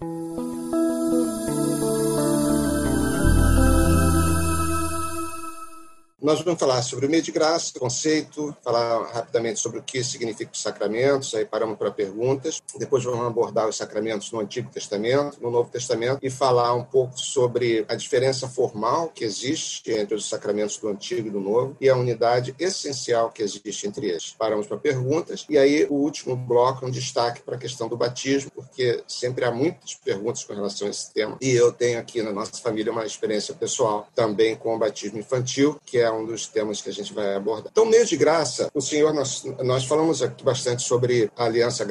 Thank you. Nós vamos falar sobre o meio de graça, conceito, falar rapidamente sobre o que significa os sacramentos, aí paramos para perguntas. Depois vamos abordar os sacramentos no Antigo Testamento, no Novo Testamento e falar um pouco sobre a diferença formal que existe entre os sacramentos do Antigo e do Novo e a unidade essencial que existe entre eles. Paramos para perguntas e aí o último bloco é um destaque para a questão do batismo, porque sempre há muitas perguntas com relação a esse tema. E eu tenho aqui na nossa família uma experiência pessoal também com o batismo infantil, que é um dos temas que a gente vai abordar. Então, mês de graça, o senhor, nós, nós falamos aqui bastante sobre a aliança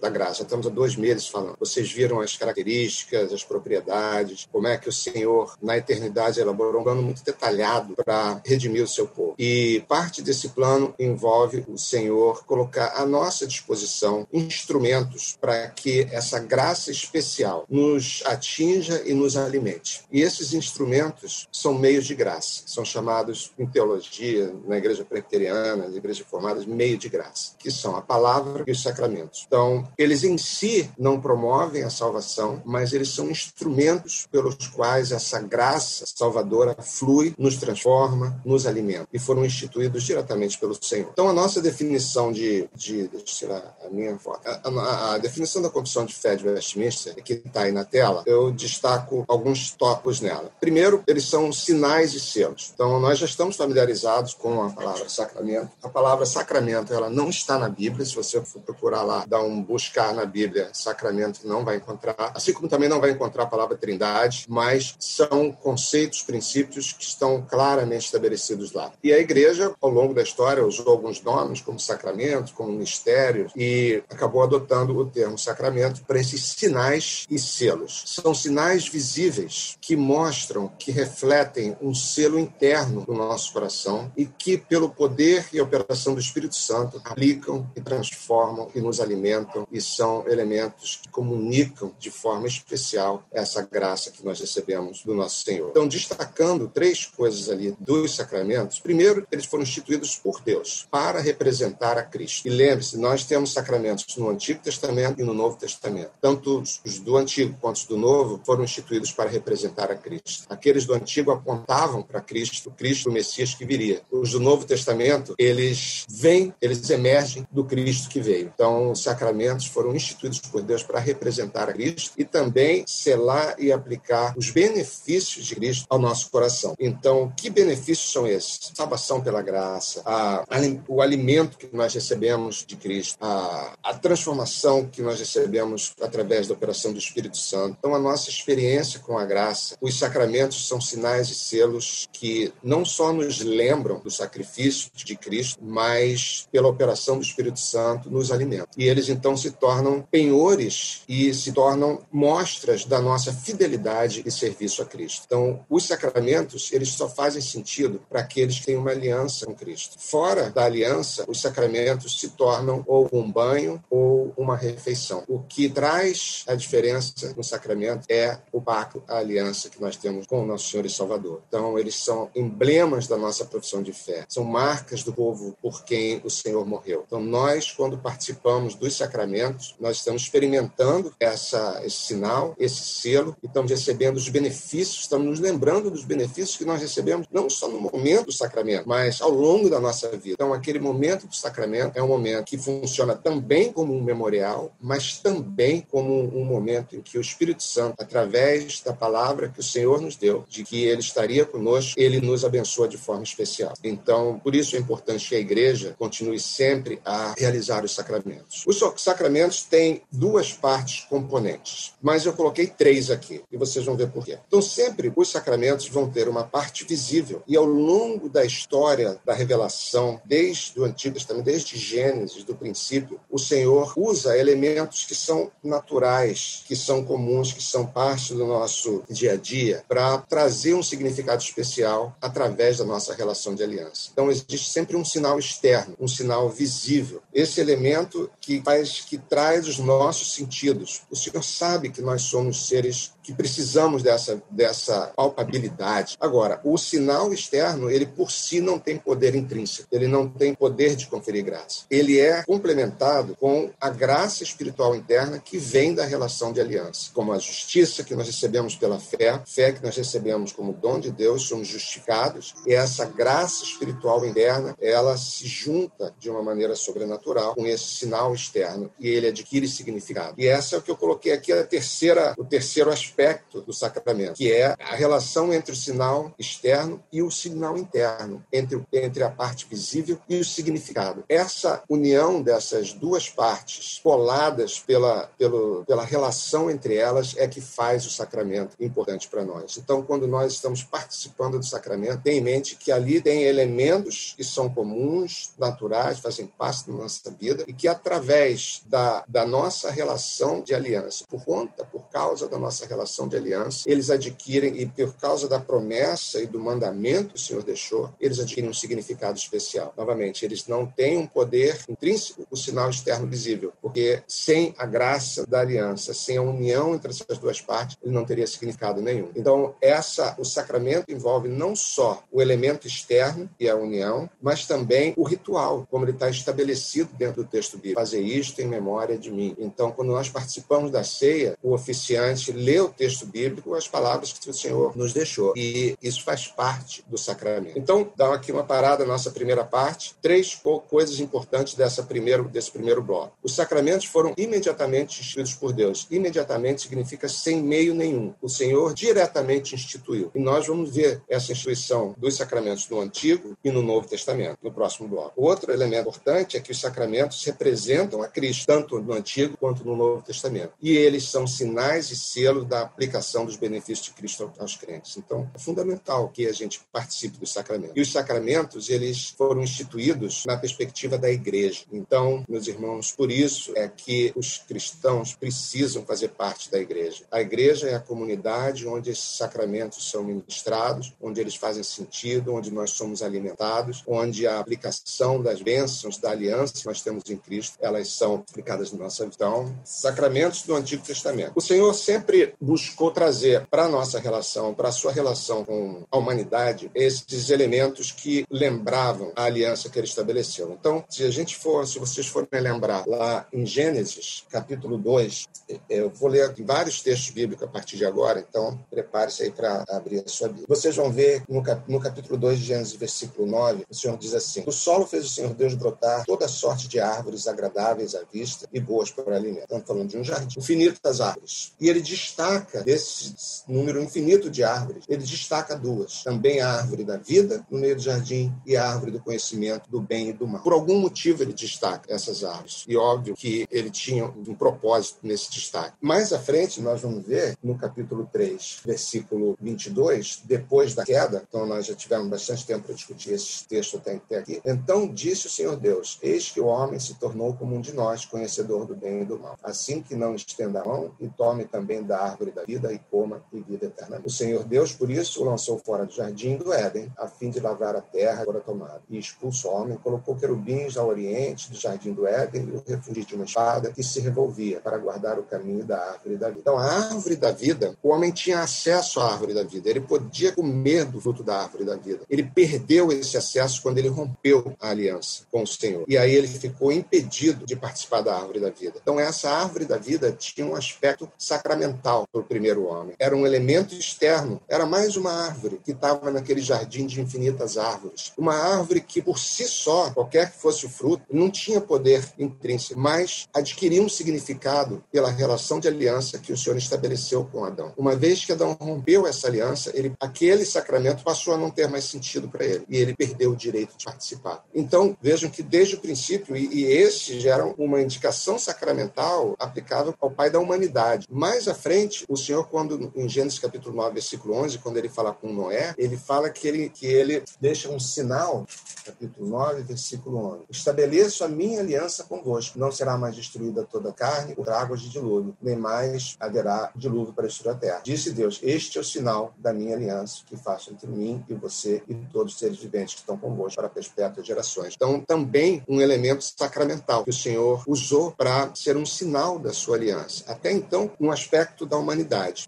da graça. Estamos há dois meses falando. Vocês viram as características, as propriedades, como é que o senhor, na eternidade, elaborou um plano muito detalhado para redimir o seu povo. E parte desse plano envolve o senhor colocar à nossa disposição instrumentos para que essa graça especial nos atinja e nos alimente. E esses instrumentos são meios de graça, são chamados teologia, na igreja presbiteriana, nas igrejas formadas, meio de graça, que são a palavra e os sacramentos. Então, eles em si não promovem a salvação, mas eles são instrumentos pelos quais essa graça salvadora flui, nos transforma, nos alimenta. E foram instituídos diretamente pelo Senhor. Então, a nossa definição de. de deixa eu tirar a minha foto. A, a, a definição da confissão de fé de Westminster, que está aí na tela, eu destaco alguns tópicos nela. Primeiro, eles são sinais e selos. Então, nós já estamos familiarizados com a palavra sacramento. A palavra sacramento ela não está na Bíblia. Se você for procurar lá, dar um buscar na Bíblia, sacramento não vai encontrar. Assim como também não vai encontrar a palavra trindade, mas são conceitos, princípios que estão claramente estabelecidos lá. E a igreja, ao longo da história, usou alguns nomes, como sacramento, como mistério, e acabou adotando o termo sacramento para esses sinais e selos. São sinais visíveis que mostram, que refletem um selo interno do nosso coração e que, pelo poder e operação do Espírito Santo, aplicam e transformam e nos alimentam e são elementos que comunicam de forma especial essa graça que nós recebemos do nosso Senhor. Então, destacando três coisas ali dos sacramentos, primeiro, eles foram instituídos por Deus para representar a Cristo. E lembre-se, nós temos sacramentos no Antigo Testamento e no Novo Testamento. Tanto os do Antigo quanto os do Novo foram instituídos para representar a Cristo. Aqueles do Antigo apontavam para Cristo, Cristo, o Messias Messias que viria. Os do Novo Testamento, eles vêm, eles emergem do Cristo que veio. Então, os sacramentos foram instituídos por Deus para representar a Cristo e também selar e aplicar os benefícios de Cristo ao nosso coração. Então, que benefícios são esses? Salvação pela graça, a, a, o alimento que nós recebemos de Cristo, a, a transformação que nós recebemos através da operação do Espírito Santo. Então, a nossa experiência com a graça, os sacramentos são sinais e selos que não só nos nos lembram do sacrifício de Cristo, mas pela operação do Espírito Santo nos alimentam. E eles então se tornam penhores e se tornam mostras da nossa fidelidade e serviço a Cristo. Então, os sacramentos, eles só fazem sentido para aqueles que têm uma aliança com Cristo. Fora da aliança, os sacramentos se tornam ou um banho ou uma refeição. O que traz a diferença no sacramento é o pacto, a aliança que nós temos com o nosso Senhor e Salvador. Então, eles são emblemas da da nossa profissão de fé. São marcas do povo por quem o Senhor morreu. Então, nós, quando participamos dos sacramentos, nós estamos experimentando essa, esse sinal, esse selo, e estamos recebendo os benefícios, estamos nos lembrando dos benefícios que nós recebemos, não só no momento do sacramento, mas ao longo da nossa vida. Então, aquele momento do sacramento é um momento que funciona também como um memorial, mas também como um momento em que o Espírito Santo, através da palavra que o Senhor nos deu, de que ele estaria conosco, ele nos abençoa de forma especial. Então, por isso é importante que a igreja continue sempre a realizar os sacramentos. Os sacramentos têm duas partes componentes, mas eu coloquei três aqui e vocês vão ver por quê. Então, sempre os sacramentos vão ter uma parte visível e ao longo da história da revelação, desde o Antigo Testamento, desde Gênesis, do princípio, o Senhor usa elementos que são naturais, que são comuns, que são parte do nosso dia a dia, para trazer um significado especial através da nossa relação de aliança. Então existe sempre um sinal externo, um sinal visível. Esse elemento que faz, que traz os nossos sentidos. O Senhor sabe que nós somos seres que precisamos dessa, dessa palpabilidade. Agora, o sinal externo, ele por si não tem poder intrínseco, ele não tem poder de conferir graça. Ele é complementado com a graça espiritual interna que vem da relação de aliança, como a justiça que nós recebemos pela fé, fé que nós recebemos como dom de Deus, somos justificados, e essa graça espiritual interna, ela se junta de uma maneira sobrenatural com esse sinal externo e ele adquire significado. E essa é o que eu coloquei aqui, a terceira, o terceiro aspecto do sacramento, que é a relação entre o sinal externo e o sinal interno, entre, entre a parte visível e o significado. Essa união dessas duas partes, coladas pela, pelo, pela relação entre elas, é que faz o sacramento importante para nós. Então, quando nós estamos participando do sacramento, tenha em mente que ali tem elementos que são comuns, naturais, fazem parte da nossa vida e que através da, da nossa relação de aliança, por conta, por causa da nossa relação de aliança, eles adquirem, e por causa da promessa e do mandamento que o Senhor deixou, eles adquirem um significado especial. Novamente, eles não têm um poder intrínseco, o sinal externo visível, porque sem a graça da aliança, sem a união entre essas duas partes, ele não teria significado nenhum. Então, essa, o sacramento envolve não só o elemento externo, e a união, mas também o ritual, como ele está estabelecido dentro do texto bíblico. Fazer isto em memória de mim. Então, quando nós participamos da ceia, o oficiante lê o texto bíblico, as palavras que o Senhor nos deixou. E isso faz parte do sacramento. Então, dá aqui uma parada na nossa primeira parte. Três coisas importantes dessa primeiro, desse primeiro bloco. Os sacramentos foram imediatamente instituídos por Deus. Imediatamente significa sem meio nenhum. O Senhor diretamente instituiu. E nós vamos ver essa instituição dos sacramentos no Antigo e no Novo Testamento, no próximo bloco. Outro elemento importante é que os sacramentos representam a Cristo, tanto no Antigo quanto no Novo Testamento. E eles são sinais e selos da aplicação dos benefícios de Cristo aos crentes. Então, é fundamental que a gente participe dos sacramentos. E os sacramentos, eles foram instituídos na perspectiva da igreja. Então, meus irmãos, por isso é que os cristãos precisam fazer parte da igreja. A igreja é a comunidade onde esses sacramentos são ministrados, onde eles fazem sentido, onde nós somos alimentados, onde a aplicação das bênçãos da aliança que nós temos em Cristo, elas são aplicadas na nossa vida. Então, sacramentos do Antigo Testamento. O Senhor sempre buscou trazer para a nossa relação, para a sua relação com a humanidade, esses elementos que lembravam a aliança que ele estabeleceu. Então, se a gente for, se vocês forem lembrar lá em Gênesis, capítulo 2, eu vou ler vários textos bíblicos a partir de agora, então prepare-se aí para abrir a sua Bíblia. Vocês vão ver no, no capítulo 2 de Gênesis, versículo 9, o Senhor diz assim: Do solo fez o Senhor Deus brotar toda sorte de árvores agradáveis à vista e boas para o alimento. Estamos falando de um jardim infinito das árvores. E ele destaca desse número infinito de árvores, ele destaca duas. Também a árvore da vida no meio do jardim e a árvore do conhecimento do bem e do mal. Por algum motivo ele destaca essas árvores. E óbvio que ele tinha um propósito nesse destaque. Mais à frente, nós vamos ver no capítulo 3, versículo 22, depois da queda, então nós já tivemos bastante tempo para discutir esse texto até aqui. Então disse o Senhor Deus: Eis que o homem se tornou como um de nós, conhecedor do bem e do mal. Assim que não estenda a mão e tome também da árvore da vida e coma e vida eternamente. O Senhor Deus, por isso, o lançou fora do jardim do Éden, a fim de lavrar a terra agora tomada. E expulsou o homem, colocou querubins ao oriente do jardim do Éden e o refugiu de uma espada que se revolvia para guardar o caminho da árvore da vida. Então, a árvore da vida, o homem tinha acesso à árvore da vida, ele podia comer do fruto da árvore da vida. Ele perdeu esse acesso quando ele rompeu a aliança com o Senhor. E aí ele ficou impedido de participar da árvore da vida. Então, essa árvore da vida tinha um aspecto sacramental para o primeiro homem. Era um elemento externo, era mais uma árvore que estava naquele jardim de infinitas árvores. Uma árvore que, por si só, qualquer que fosse o fruto, não tinha poder intrínseco, mas adquiria um significado pela relação de aliança que o Senhor estabeleceu com Adão. Uma vez que Adão rompeu essa aliança, ele, aquele sacramento passou a não ter mais sentido para ele e ele perdeu o direito de participar. Então, vejam que desde o princípio, e, e esse gera uma indicação sacramental aplicável ao Pai da humanidade. Mais à frente, o Senhor, quando em Gênesis capítulo 9, versículo 11, quando ele fala com Noé, ele fala que ele, que ele deixa um sinal, capítulo 9, versículo 11. Estabeleço a minha aliança convosco. Não será mais destruída toda a carne por águas de dilúvio, nem mais haverá dilúvio para destruir a terra. Disse Deus: Este é o sinal da minha aliança que faço entre mim e você e todos os seres viventes que estão convosco para perpétuas gerações. Então, também um elemento sacramental que o Senhor usou para ser um sinal da sua aliança. Até então, um aspecto da humanidade.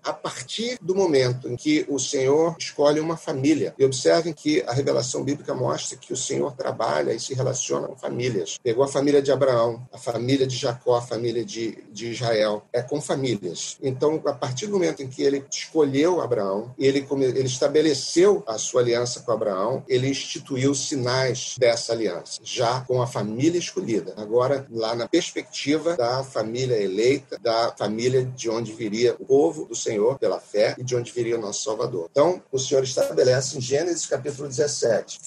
A partir do momento em que o Senhor escolhe uma família, e observem que a revelação bíblica mostra que o Senhor trabalha e se relaciona com famílias. Pegou a família de Abraão, a família de Jacó, a família de, de Israel, é com famílias. Então, a partir do momento em que ele escolheu Abraão, ele, ele estabeleceu a sua aliança com Abraão, ele instituiu sinais dessa aliança, já com a família escolhida. Agora, lá na perspectiva da família eleita, da família de onde viria o povo do Senhor pela fé e de onde viria o nosso Salvador. Então, o Senhor estabelece em Gênesis capítulo 17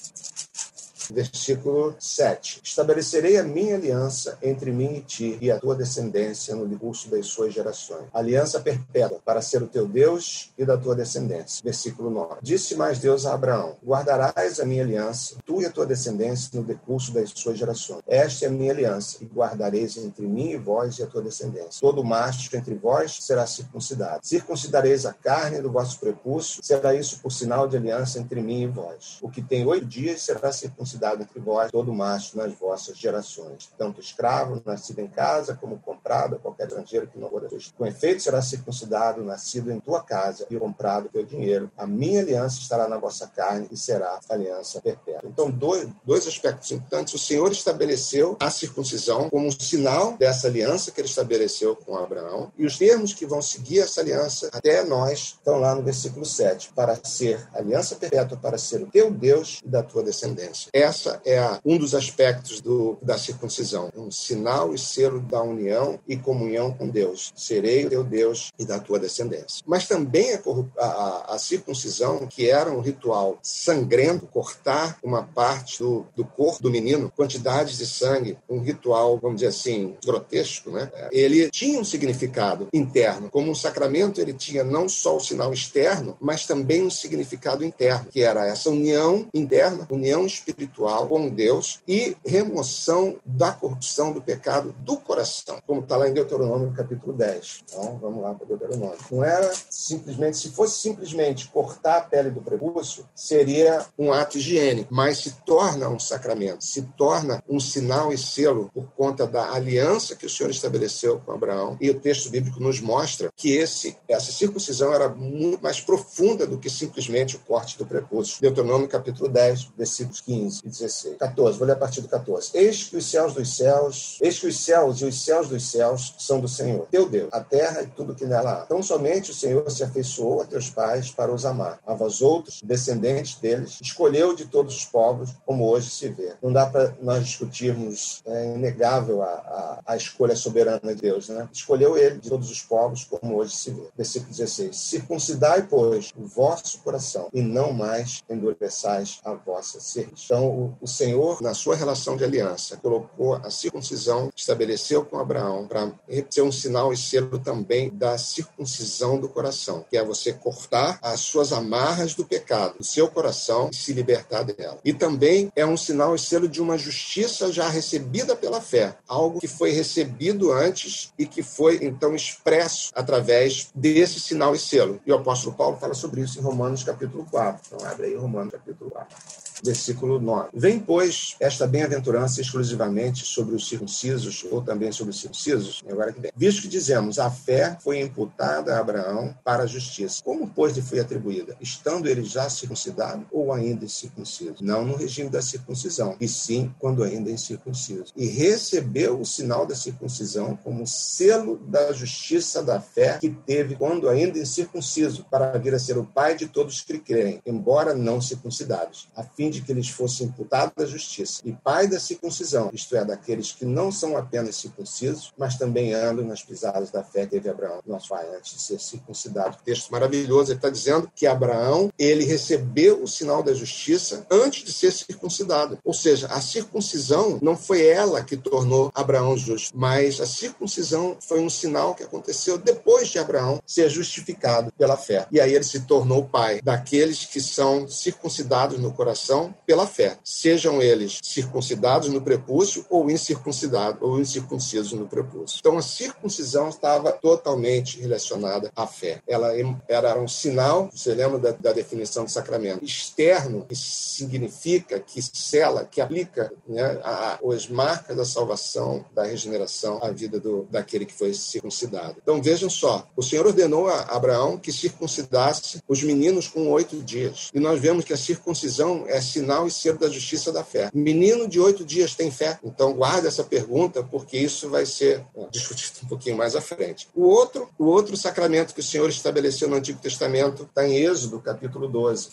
versículo 7. Estabelecerei a minha aliança entre mim e ti e a tua descendência no curso das suas gerações. Aliança perpétua para ser o teu Deus e da tua descendência. Versículo 9. Disse mais Deus a Abraão: Guardarás a minha aliança, tu e a tua descendência no decurso das suas gerações. Esta é a minha aliança, e guardareis entre mim e vós e a tua descendência. Todo macho entre vós será circuncidado. Circuncidareis a carne do vosso prepúcio, será isso por sinal de aliança entre mim e vós. O que tem oito dias será circuncidado dado entre vós todo macho nas vossas gerações, tanto escravo, nascido em casa, como comprado, qualquer estrangeiro que não for Com efeito, será circuncidado, nascido em tua casa e comprado teu dinheiro. A minha aliança estará na vossa carne e será aliança perpétua. Então, dois, dois aspectos importantes. O Senhor estabeleceu a circuncisão como um sinal dessa aliança que ele estabeleceu com Abraão, e os termos que vão seguir essa aliança até nós estão lá no versículo 7, para ser aliança perpétua, para ser o teu Deus e da tua descendência. É essa é a, um dos aspectos do, da circuncisão, um sinal e selo da união e comunhão com Deus. Serei o teu Deus e da tua descendência. Mas também a, a, a circuncisão, que era um ritual sangrento, cortar uma parte do, do corpo do menino, quantidades de sangue, um ritual, vamos dizer assim, grotesco, né? Ele tinha um significado interno. Como um sacramento, ele tinha não só o sinal externo, mas também um significado interno, que era essa união interna, união espiritual espiritual com Deus e remoção da corrupção do pecado do coração, como está lá em Deuteronômio capítulo 10. Então, vamos lá para Deuteronômio. Não era simplesmente, se fosse simplesmente cortar a pele do prepúcio, seria um ato higiênico, mas se torna um sacramento, se torna um sinal e selo por conta da aliança que o Senhor estabeleceu com Abraão. E o texto bíblico nos mostra que esse, essa circuncisão era muito mais profunda do que simplesmente o corte do prepúcio. Deuteronômio capítulo 10, versículos 15 16. 14, vou ler a partir do 14. Eis que os céus dos céus, eis que os céus e os céus dos céus são do Senhor, teu Deus, a terra e tudo que nela há. Então somente o Senhor se afeiçoou a teus pais para os amar. A vós outros, descendentes deles, escolheu de todos os povos, como hoje se vê. Não dá para nós discutirmos, é inegável a, a, a, escolha soberana de Deus, né? Escolheu ele de todos os povos, como hoje se vê. Versículo 16. Circuncidai, pois, o vosso coração, e não mais endureçais a vossa cerviz. Então, o, Senhor, na sua relação de aliança, colocou a circuncisão, estabeleceu com Abraão, para ser um sinal e selo também da circuncisão do coração, que é você cortar as suas amarras do pecado, do seu coração, e se libertar dela. E também é um sinal e selo de uma justiça já recebida pela fé, algo que foi recebido antes e que foi então expresso através desse sinal e selo. E o apóstolo Paulo fala sobre isso em Romanos capítulo 4. Então abre aí Romanos capítulo 4 versículo 9. Vem, pois, esta bem-aventurança exclusivamente sobre os circuncisos, ou também sobre os circuncisos, agora que vem. Visto que dizemos, a fé foi imputada a Abraão para a justiça. Como, pois, lhe foi atribuída? Estando ele já circuncidado ou ainda incircunciso? Não no regime da circuncisão, e sim quando ainda incircunciso. E recebeu o sinal da circuncisão como selo da justiça da fé que teve quando ainda incircunciso, para vir a ser o pai de todos que creem, embora não circuncidados, a fim de que lhes fosse imputada a justiça, e pai da circuncisão, isto é, daqueles que não são apenas circuncisos, mas também andam nas pisadas da fé que teve Abraão, nosso pai, antes de ser circuncidado. Texto maravilhoso, ele está dizendo que Abraão, ele recebeu o sinal da justiça antes de ser circuncidado. Ou seja, a circuncisão não foi ela que tornou Abraão justo, mas a circuncisão foi um sinal que aconteceu depois de Abraão ser justificado pela fé. E aí ele se tornou pai daqueles que são circuncidados no coração pela fé, sejam eles circuncidados no prepúcio ou incircuncidados ou incircuncisos no prepúcio. Então a circuncisão estava totalmente relacionada à fé. Ela era um sinal, você lembra da, da definição de sacramento, externo, que significa, que sela, que aplica né, a, as marcas da salvação, da regeneração à vida do, daquele que foi circuncidado. Então vejam só, o Senhor ordenou a Abraão que circuncidasse os meninos com oito dias. E nós vemos que a circuncisão é sinal e selo da justiça da fé. Menino de oito dias tem fé? Então guarda essa pergunta, porque isso vai ser discutido um pouquinho mais à frente. O outro, o outro sacramento que o Senhor estabeleceu no Antigo Testamento está em Êxodo, capítulo 12.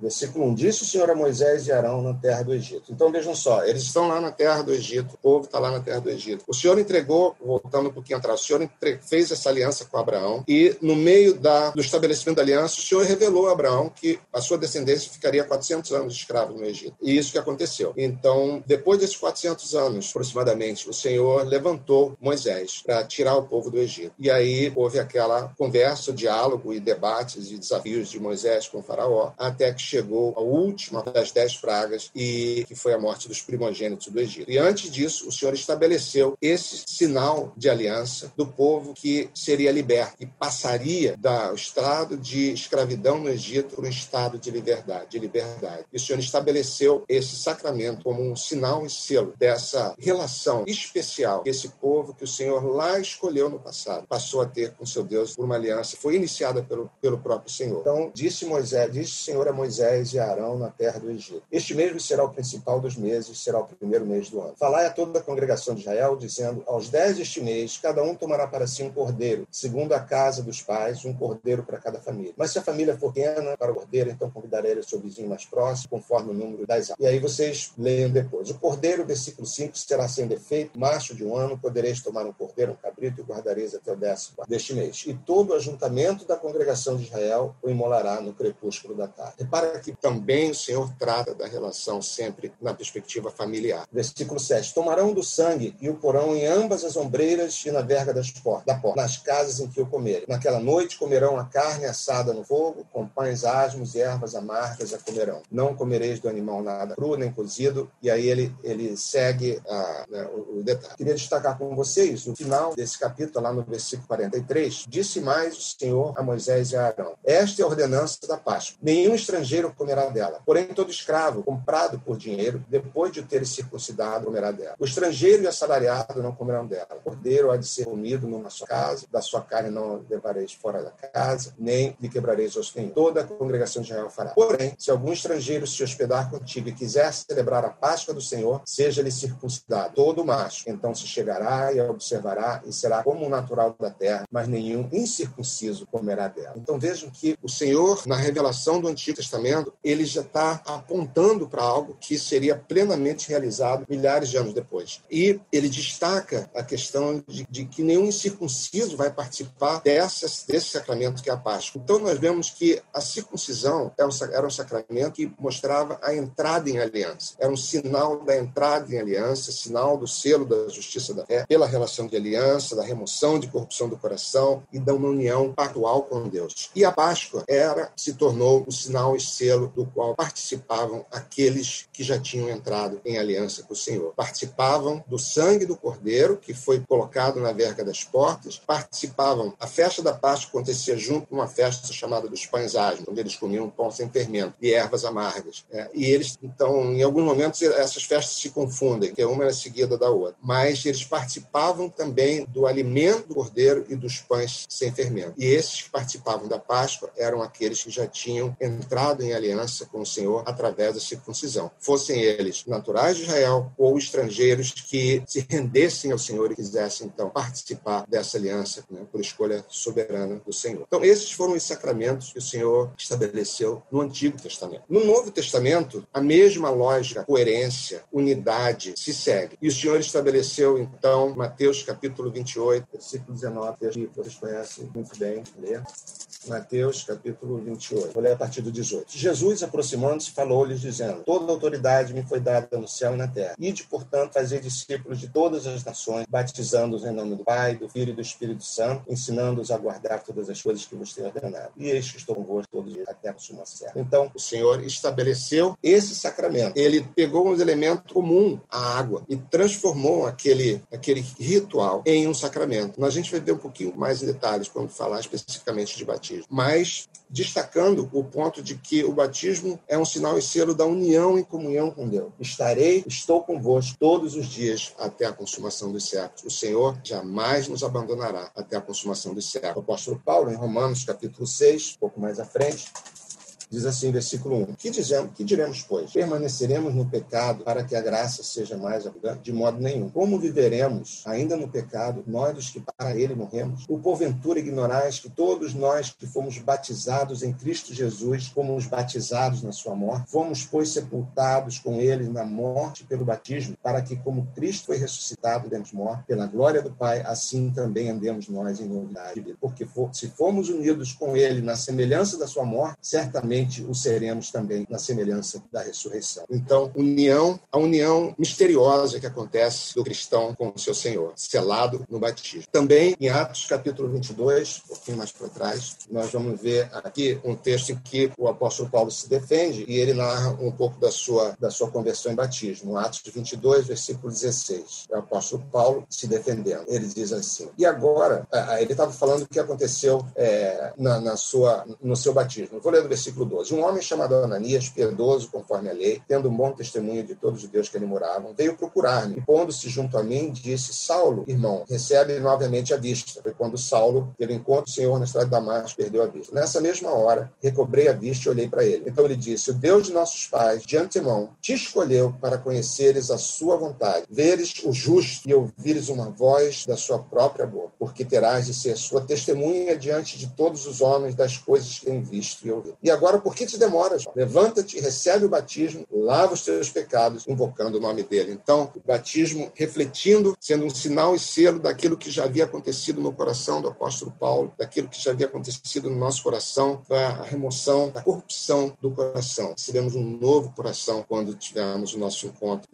Versículo 1. Disse o Senhor a Moisés e Arão na terra do Egito. Então vejam só, eles estão lá na terra do Egito, o povo está lá na terra do Egito. O Senhor entregou, voltando um pouquinho atrás, o Senhor fez essa aliança com Abraão e no meio da, do estabelecimento da aliança, o Senhor revelou a Abraão que a sua descendência ficaria 400 anos no Egito. E isso que aconteceu. Então, depois desses 400 anos, aproximadamente, o Senhor levantou Moisés para tirar o povo do Egito. E aí houve aquela conversa, diálogo e debates e desafios de Moisés com o faraó, até que chegou a última das dez pragas e que foi a morte dos primogênitos do Egito. E antes disso, o Senhor estabeleceu esse sinal de aliança do povo que seria liberto e passaria do estado de escravidão no Egito para um estado de liberdade, de liberdade. E o Senhor estabeleceu esse sacramento como um sinal e selo dessa relação especial que esse povo que o Senhor lá escolheu no passado passou a ter com seu Deus por uma aliança foi iniciada pelo, pelo próprio Senhor. Então disse Moisés, disse o Senhor a Moisés e a Arão na terra do Egito: Este mês será o principal dos meses, será o primeiro mês do ano. Falai a toda a congregação de Israel, dizendo: Aos dez deste mês, cada um tomará para si um cordeiro, segundo a casa dos pais, um cordeiro para cada família. Mas se a família for pequena para o cordeiro, então convidarei ele seu vizinho mais próximo, conforme o número das aves. E aí vocês leiam depois. O cordeiro, versículo 5, será sem defeito, macho de um ano, podereis tomar um cordeiro, um cabrito, e guardareis até o décimo deste mês. E todo o ajuntamento da congregação de Israel o imolará no crepúsculo da tarde. Repara que também o Senhor trata da relação sempre na perspectiva familiar. Versículo 7. Tomarão do sangue e o porão em ambas as ombreiras e na verga das portas, da porta, nas casas em que o comerem. Naquela noite comerão a carne assada no fogo, com pães asmos e ervas amargas a comerão. Não comereis do animal nada cru nem cozido. E aí ele, ele segue a, né, o, o detalhe. Queria destacar com vocês, no final desse capítulo, lá no versículo 43, disse mais o Senhor a Moisés e a Arão: Esta é a ordenança da Páscoa. Nenhum estrangeiro comerá dela. Porém, todo escravo, comprado por dinheiro, depois de ter circuncidado, comerá dela. O estrangeiro e assalariado não comerão dela. O cordeiro há de ser comido numa sua casa, da sua carne não levareis fora da casa, nem lhe quebrareis os nenhum. Toda a congregação de Israel fará. Porém, se algum estrangeiro se hospedar contigo e quiser celebrar a Páscoa do Senhor, seja-lhe circuncidado, todo macho. Então se chegará e a observará e será como um natural da terra, mas nenhum incircunciso comerá dela. Então vejam que o Senhor, na revelação do Antigo Testamento, ele já está apontando para algo que seria plenamente realizado milhares de anos depois. E ele destaca a questão de, de que nenhum incircunciso vai participar dessas, desse sacramento que é a Páscoa. Então nós vemos que a circuncisão um, era um sacramento que mostrava a entrada em aliança. Era um sinal da entrada em aliança, sinal do selo da justiça da fé, pela relação de aliança, da remoção de corrupção do coração e da uma união pactual com Deus. E a Páscoa era, se tornou o sinal e selo do qual participavam aqueles que já tinham entrado em aliança com o Senhor. Participavam do sangue do cordeiro, que foi colocado na verga das portas, participavam. A festa da Páscoa acontecia junto com uma festa chamada dos pães asmos, onde eles comiam pão sem fermento e ervas amargas. É, e eles, então, em alguns momentos, essas festas se confundem, que uma era seguida da outra. Mas eles participavam também do alimento do cordeiro e dos pães sem fermento. E esses que participavam da Páscoa eram aqueles que já tinham entrado em aliança com o Senhor através da circuncisão. Fossem eles naturais de Israel ou estrangeiros que se rendessem ao Senhor e quisessem, então, participar dessa aliança né, por escolha soberana do Senhor. Então, esses foram os sacramentos que o Senhor estabeleceu no Antigo Testamento. No Novo Testamento, a mesma lógica, coerência, unidade se segue. E o Senhor estabeleceu, então, Mateus capítulo 28, versículo 19, que vocês conhecem muito bem, ler. Mateus capítulo 28. Vou ler a partir do 18. Jesus, aproximando-se, falou-lhes, dizendo: Toda autoridade me foi dada no céu e na terra. Ide, portanto, fazer discípulos de todas as nações, batizando-os em nome do Pai, do Filho e do Espírito Santo, ensinando-os a guardar todas as coisas que vos tenho ordenado. E eis que estou convosco todos até a consumação. Então, o Senhor estabeleceu esse sacramento. Ele pegou um elemento comum, a água, e transformou aquele, aquele ritual em um sacramento. A gente vai ver um pouquinho mais em detalhes quando falar especificamente de batismo. Mas destacando o ponto de que o batismo é um sinal e selo da união e comunhão com Deus. Estarei, estou convosco todos os dias até a consumação dos séculos. O Senhor jamais nos abandonará até a consumação dos séculos. O apóstolo Paulo, em Romanos, capítulo 6, um pouco mais à frente, Diz assim, versículo 1: Que dizemos, que diremos, pois? Permaneceremos no pecado para que a graça seja mais abundante? De modo nenhum. Como viveremos ainda no pecado, nós dos que para ele morremos? O porventura ignorais que todos nós que fomos batizados em Cristo Jesus, fomos batizados na sua morte, fomos, pois, sepultados com ele na morte pelo batismo, para que, como Cristo foi ressuscitado dentre os mortos, pela glória do Pai, assim também andemos nós em novidade de vida. Porque for, se fomos unidos com ele na semelhança da sua morte, certamente o seremos também na semelhança da ressurreição. Então, união, a união misteriosa que acontece do cristão com o seu Senhor, selado no batismo. Também em Atos capítulo 22, um pouquinho mais para trás, nós vamos ver aqui um texto em que o apóstolo Paulo se defende e ele narra um pouco da sua da sua conversão em batismo. Atos 22, versículo 16. É o apóstolo Paulo se defendendo. Ele diz assim: E agora, ele estava falando o que aconteceu é, na, na, sua, no seu batismo. Eu vou ler do versículo 12. Um homem chamado Ananias, piedoso conforme a lei, tendo um bom testemunho de todos os judeus que ali moravam, veio procurar-me. E pondo-se junto a mim, disse: Saulo, irmão, recebe novamente a vista. Foi quando Saulo, pelo encontro do Senhor na estrada de Damasco, perdeu a vista. Nessa mesma hora, recobrei a vista e olhei para ele. Então ele disse: O Deus de nossos pais, de antemão, te escolheu para conheceres a sua vontade, veres o justo e ouvires uma voz da sua própria boca, porque terás de ser sua testemunha diante de todos os homens das coisas que tem visto e ouvido. E agora Por que te demoras? Levanta-te, recebe o batismo, lava os teus pecados, invocando o nome dele. Então, o batismo refletindo, sendo um sinal e selo daquilo que já havia acontecido no coração do apóstolo Paulo, daquilo que já havia acontecido no nosso coração, a remoção da corrupção do coração. Seremos um novo coração quando tivermos o nosso encontro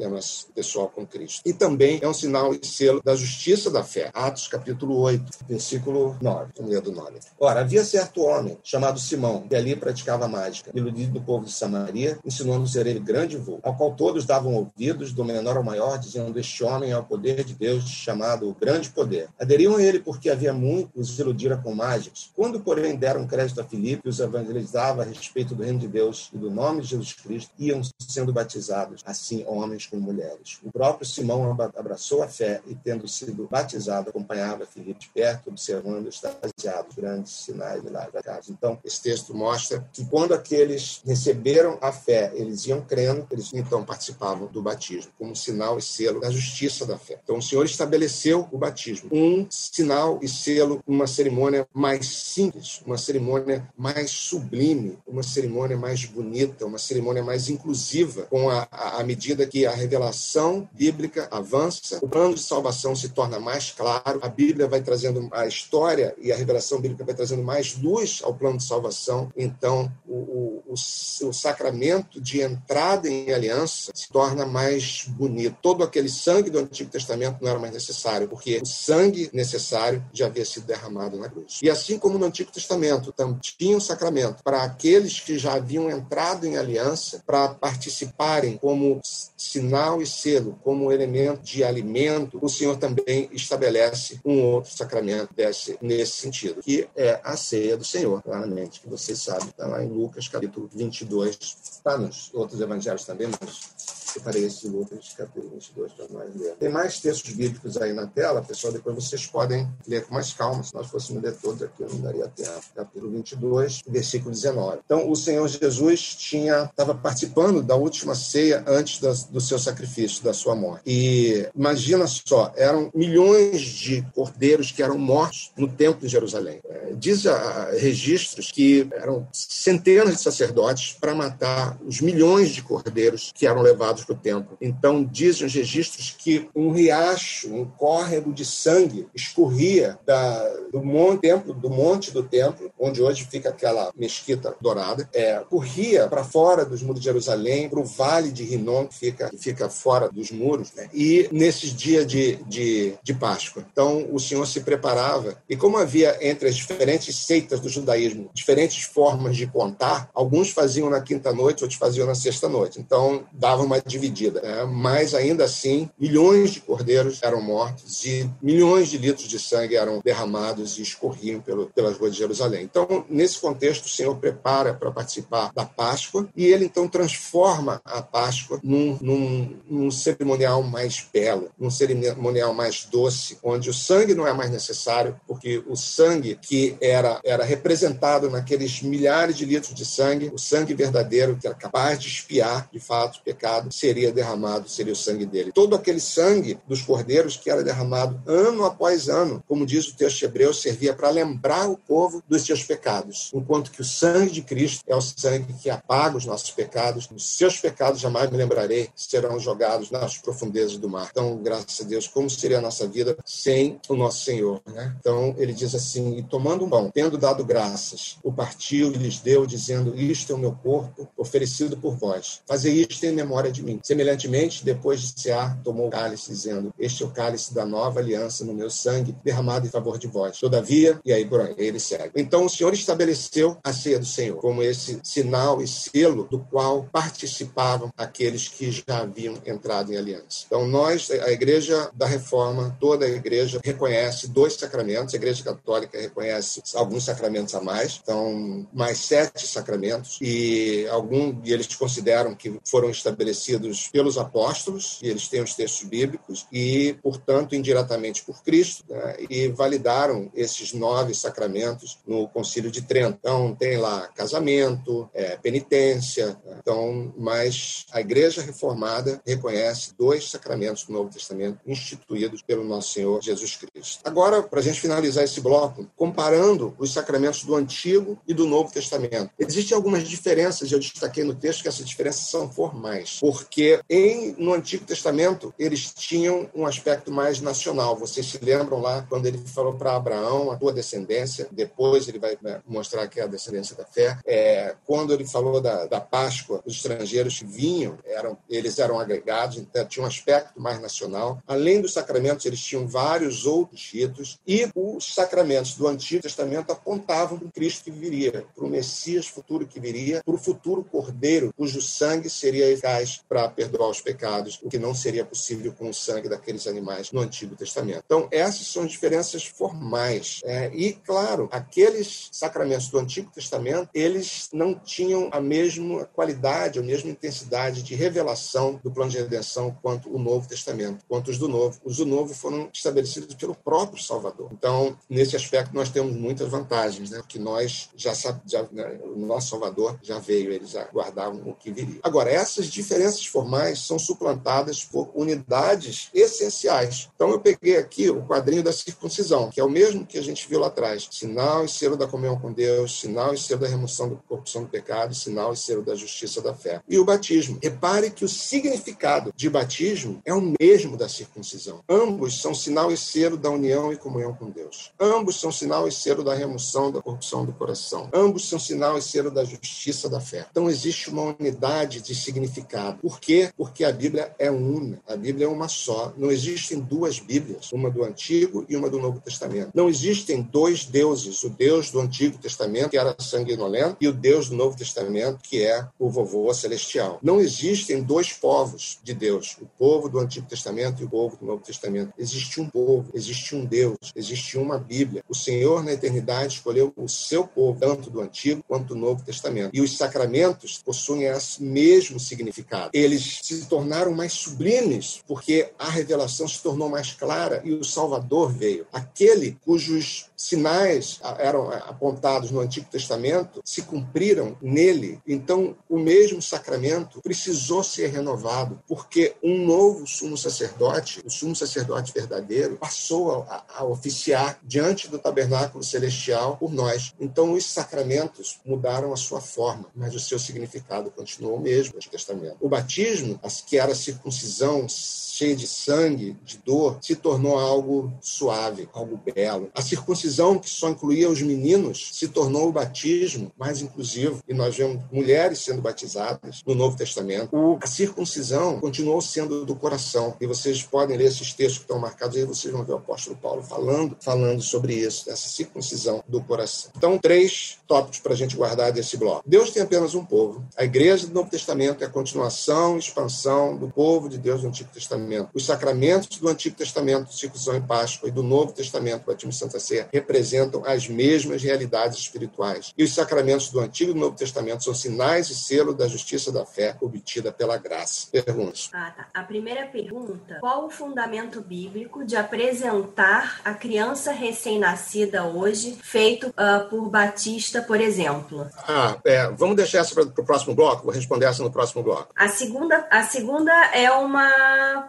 pessoal com Cristo. E também é um sinal e selo da justiça da fé. Atos capítulo 8, versículo 9. Vamos ler do 9. Ora, havia certo homem chamado Simão, que ali praticava mágica, iludido do povo de Samaria, ensinou-nos ser ele grande voo, ao qual todos davam ouvidos, do menor ao maior, dizendo: Este homem é o poder de Deus, chamado o grande poder. Aderiam a ele porque havia muitos os iludira com mágicas. Quando, porém, deram crédito a Filipe, os evangelizava a respeito do reino de Deus e do nome de Jesus Cristo, iam sendo batizados, assim homens como mulheres. O próprio Simão abraçou a fé e, tendo sido batizado, acompanhava Filipe de perto, observando extasiados grandes sinais, milagres. Então, esse texto mostra que quando quando aqueles receberam a fé, eles iam crendo, eles então participavam do batismo, como sinal e selo da justiça da fé. Então o Senhor estabeleceu o batismo, um sinal e selo, uma cerimônia mais simples, uma cerimônia mais sublime, uma cerimônia mais bonita, uma cerimônia mais inclusiva, com a, a, a medida que a revelação bíblica avança, o plano de salvação se torna mais claro, a Bíblia vai trazendo a história e a revelação bíblica vai trazendo mais luz ao plano de salvação. Então, o, o, sacramento de entrada em aliança se torna mais bonito. Todo aquele sangue do Antigo Testamento não era mais necessário, porque o sangue necessário já havia sido derramado na cruz. E assim como no Antigo Testamento tinha um sacramento para aqueles que já haviam entrado em aliança, para participarem como sinal e selo, como elemento de alimento, o Senhor também estabelece um outro sacramento desse, nesse sentido, que é a ceia do Senhor, claramente, que vocês sabem, está lá em Lucas, capítulo 22. Está nos outros evangelhos também, mas separei esse de Lucas, capítulo 22, para nós ler. Tem mais textos bíblicos aí na tela, pessoal, depois vocês podem ler com mais calma. Se nós fôssemos ler todos aqui, não daria tempo. Capítulo 22, versículo 19. Então, o Senhor Jesus tinha estava participando da última ceia antes da, do seu sacrifício, da sua morte. E imagina só, eram milhões de cordeiros que eram mortos no templo de Jerusalém. É, diz a, registros que eram centenas de sacerdotes para matar os milhões de cordeiros que eram levados voltados para o templo. Então, dizem os registros que um riacho, um córrego de sangue escorria da, do monte, templo, do monte do templo, onde hoje fica aquela mesquita dourada, é, corria para fora dos muros de Jerusalém, para o vale de Rinom, que fica, que fica fora dos muros, né? e nesses dias de, de, de Páscoa. Então, o Senhor se preparava, e como havia entre as diferentes seitas do judaísmo diferentes formas de contar, alguns faziam na quinta-noite, outros faziam na sexta-noite. Então, dava uma dividida. Né? Mas, ainda assim, milhões de cordeiros eram mortos e milhões de litros de sangue eram derramados e escorriam pelas ruas de Jerusalém. Então, nesse contexto, o Senhor prepara para participar da Páscoa e ele, então, transforma a Páscoa num, num, num cerimonial mais belo, num cerimonial mais doce, onde o sangue não é mais necessário, porque o sangue que era, era representado naqueles milhares de litros de sangue, o sangue verdadeiro, que era capaz de espiar, de fato, o pecado, seria derramado, seria o sangue dele. Todo aquele sangue dos cordeiros que era derramado ano após ano, como diz o texto hebreu, servia para lembrar o povo dos seus pecados, enquanto que o sangue de Cristo é o sangue que apaga os nossos pecados, os seus pecados jamais me lembrarei, serão jogados nas profundezas do mar. Então, graças a Deus, como seria a nossa vida sem o nosso Senhor? Né? Então, ele diz assim: e tomando um pão, tendo dado graças, o partiu e lhes deu, dizendo: Isto é o meu corpo, oferecido por vós. Fazei isto em memória de mim. Semelhantemente, depois de cear, tomou o cálice, dizendo: Este é o cálice da nova aliança no meu sangue, derramado em favor de vós. Todavia, e aí por aí ele segue. Então, o Senhor estabeleceu a ceia do Senhor como esse sinal e selo do qual participavam aqueles que já haviam entrado em aliança. Então, nós, a Igreja da Reforma, toda a Igreja reconhece dois sacramentos. A Igreja Católica reconhece alguns sacramentos a mais, então mais sete sacramentos e algum e eles consideram que foram estabelecidos pelos apóstolos e eles têm os textos bíblicos e portanto indiretamente por Cristo né, e validaram esses nove sacramentos no Concílio de Trento. Então tem lá casamento, é, penitência, né, então mas a Igreja Reformada reconhece dois sacramentos do Novo Testamento instituídos pelo nosso Senhor Jesus Cristo. Agora para a gente finalizar esse bloco, comparando os sacramentos do Antigo e do Novo Testamento. Existem algumas diferenças, eu destaquei no texto que essas diferenças são formais, porque em, no Antigo Testamento eles tinham um aspecto mais nacional. Vocês se lembram lá quando ele falou para Abraão, a tua descendência, depois ele vai né, mostrar que é a descendência da fé. É, quando ele falou da, da Páscoa, os estrangeiros que vinham, eram, eles eram agregados, então tinha um aspecto mais nacional. Além dos sacramentos, eles tinham vários outros ritos, e os sacramentos do Antigo Testamento apontavam para o Cristo que viria, para o Messias futuro que viria, para o futuro Cordeiro, cujo sangue seria eficaz para perdoar os pecados, o que não seria possível com o sangue daqueles animais no Antigo Testamento. Então, essas são diferenças formais. É, e, claro, aqueles sacramentos do Antigo Testamento, eles não tinham a mesma qualidade, a mesma intensidade de revelação do plano de redenção quanto o Novo Testamento, quanto os do Novo. Os do Novo foram estabelecidos pelo próprio Salvador. Então, nesse aspecto, nós temos muitas vantagens, né? Porque nós já sabemos, né? o nosso Salvador já veio, eles aguardavam o que viria. Agora, essas diferenças formais são suplantadas por unidades essenciais. Então, eu peguei aqui o quadrinho da circuncisão, que é o mesmo que a gente viu lá atrás: sinal e selo da comunhão com Deus, sinal e selo da remoção da corrupção do pecado, sinal e selo da justiça da fé. E o batismo. Repare que o significado de batismo é o mesmo da circuncisão. Ambos são sinal e selo da união e comunhão com Deus. Ambos são sinal e selo da remoção da corrupção do coração. Ambos são sinal e selo da justiça da fé. Então existe uma unidade de significado. Por quê? Porque a Bíblia é una. A Bíblia é uma só. Não existem duas Bíblias, uma do Antigo e uma do Novo Testamento. Não existem dois deuses, o Deus do Antigo Testamento, que era sanguinolento, e o Deus do Novo Testamento, que é o vovô celestial. Não existem dois povos de Deus, o povo do Antigo Testamento e o povo do Novo Testamento. Existe um povo, existe um Deus, existe uma Bíblia. O Senhor, na eternidade, escolheu o seu povo, tanto do Antigo quanto do Novo Testamento. E os sacramentos possuem esse mesmo significado. Eles se tornaram mais sublimes porque a revelação se tornou mais clara e o Salvador veio. Aquele cujos sinais eram apontados no Antigo Testamento se cumpriram nele. Então, o mesmo sacramento precisou ser renovado, porque um novo sumo sacerdote, o sumo sacerdote verdadeiro, passou a, a oficiar diante do tabernáculo celestial por nós. Então, os sacramentos mudaram a sua forma, mas o seu significado continuou o mesmo no Antigo Testamento. O batismo batismo, que era a circuncisão cheia de sangue, de dor, se tornou algo suave, algo belo. A circuncisão, que só incluía os meninos, se tornou o batismo mais inclusivo. E nós vemos mulheres sendo batizadas no Novo Testamento. A circuncisão continuou sendo do coração. E vocês podem ler esses textos que estão marcados aí, vocês vão ver o apóstolo Paulo falando, falando sobre isso, essa circuncisão do coração. Então, três tópicos para a gente guardar desse bloco. Deus tem apenas um povo. A igreja do Novo Testamento é a continuação e expansão do povo de Deus no Antigo Testamento. Testamento. Os sacramentos do Antigo Testamento, circuncisão e Páscoa, e do Novo Testamento, batismo e Santa Ceia, representam as mesmas realidades espirituais. E os sacramentos do Antigo e do Novo Testamento são sinais e selo da justiça da fé obtida pela graça. Perguntas. Ah, tá. A primeira pergunta: qual o fundamento bíblico de apresentar a criança recém-nascida hoje feito uh, por Batista, por exemplo? Ah, é, vamos deixar essa para o próximo bloco? Vou responder essa no próximo bloco. A segunda, a segunda é uma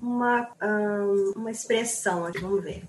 uma, uma expressão vamos ver.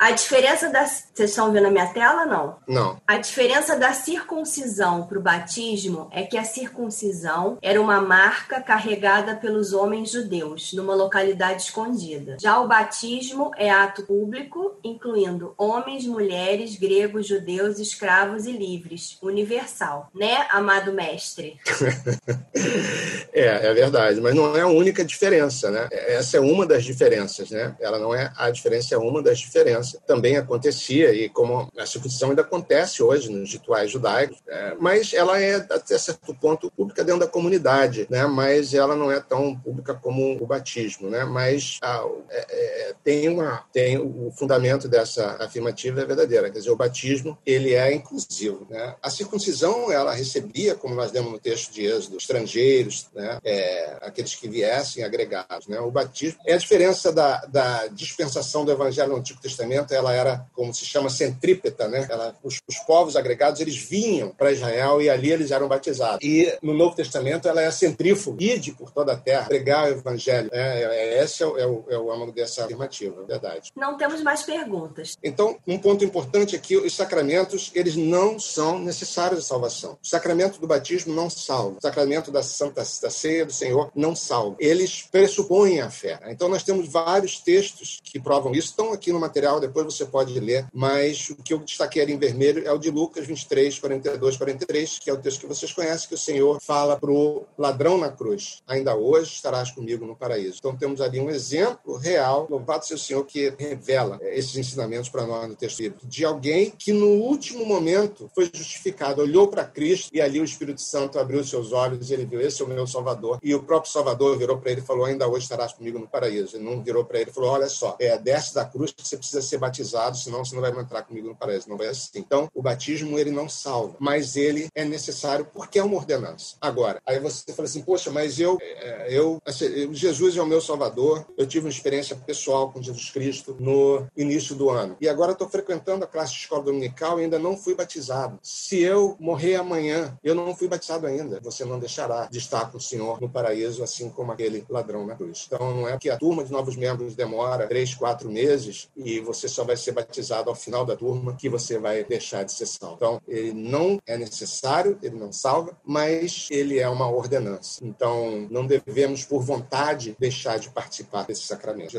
A diferença da. Vocês estão vendo a minha tela? Não. Não. A diferença da circuncisão para o batismo é que a circuncisão era uma marca carregada pelos homens judeus, numa localidade escondida. Já o batismo é ato público, incluindo homens, mulheres, gregos, judeus, escravos e livres, universal. Né, amado mestre? é, é verdade, mas não é a única diferença, né? Essa é uma das diferenças, né? Ela não é a diferença, é uma das diferenças também acontecia, e como a circuncisão ainda acontece hoje nos rituais judaicos, é, mas ela é, até certo ponto, pública dentro da comunidade, né? mas ela não é tão pública como o batismo. Né? Mas ah, é, é, tem, uma, tem o fundamento dessa afirmativa é verdadeira, quer dizer, o batismo ele é inclusivo. Né? A circuncisão, ela recebia, como nós lemos no texto de Êxodo, estrangeiros, né? É, aqueles que viessem agregados. Né? O batismo é a diferença da, da dispensação do evangelho no Antigo Testamento Testamento ela era, como se chama, centrípeta, né? Ela, os, os povos agregados eles vinham para Israel e ali eles eram batizados. E no Novo Testamento ela é centrífuga, ide por toda a terra, pregar o evangelho. Né? É, é, esse é o, é, o, é o âmago dessa afirmativa, é verdade. Não temos mais perguntas. Então, um ponto importante é que os sacramentos eles não são necessários à salvação. O sacramento do batismo não salva. O sacramento da Santa da Ceia do Senhor não salva. Eles pressupõem a fé. Então, nós temos vários textos que provam isso. Estão aqui no material depois você pode ler, mas o que eu destaquei ali em vermelho é o de Lucas 23, 42, 43, que é o texto que vocês conhecem, que o Senhor fala para o ladrão na cruz: Ainda hoje estarás comigo no paraíso. Então temos ali um exemplo real, louvado seja o Senhor, que revela é, esses ensinamentos para nós no texto bíblico, de alguém que no último momento foi justificado, olhou para Cristo e ali o Espírito Santo abriu seus olhos e ele viu: Esse é o meu Salvador. E o próprio Salvador virou para ele e falou: Ainda hoje estarás comigo no paraíso. Ele não virou para ele e falou: Olha só, é, desce da cruz que você precisa ser batizado, senão você não vai entrar comigo no paraíso. Não vai assim. Então, o batismo ele não salva, mas ele é necessário porque é uma ordenança. Agora, aí você fala assim, poxa, mas eu, é, eu, assim, Jesus é o meu Salvador. Eu tive uma experiência pessoal com Jesus Cristo no início do ano e agora estou frequentando a classe de escola dominical e ainda não fui batizado. Se eu morrer amanhã, eu não fui batizado ainda. Você não deixará de estar com o Senhor no paraíso, assim como aquele ladrão na cruz. Então, não é que a turma de novos membros demora três, quatro meses e você só vai ser batizado ao final da turma que você vai deixar de ser salvo. Então, ele não é necessário, ele não salva, mas ele é uma ordenança. Então, não devemos, por vontade, deixar de participar desse sacramento.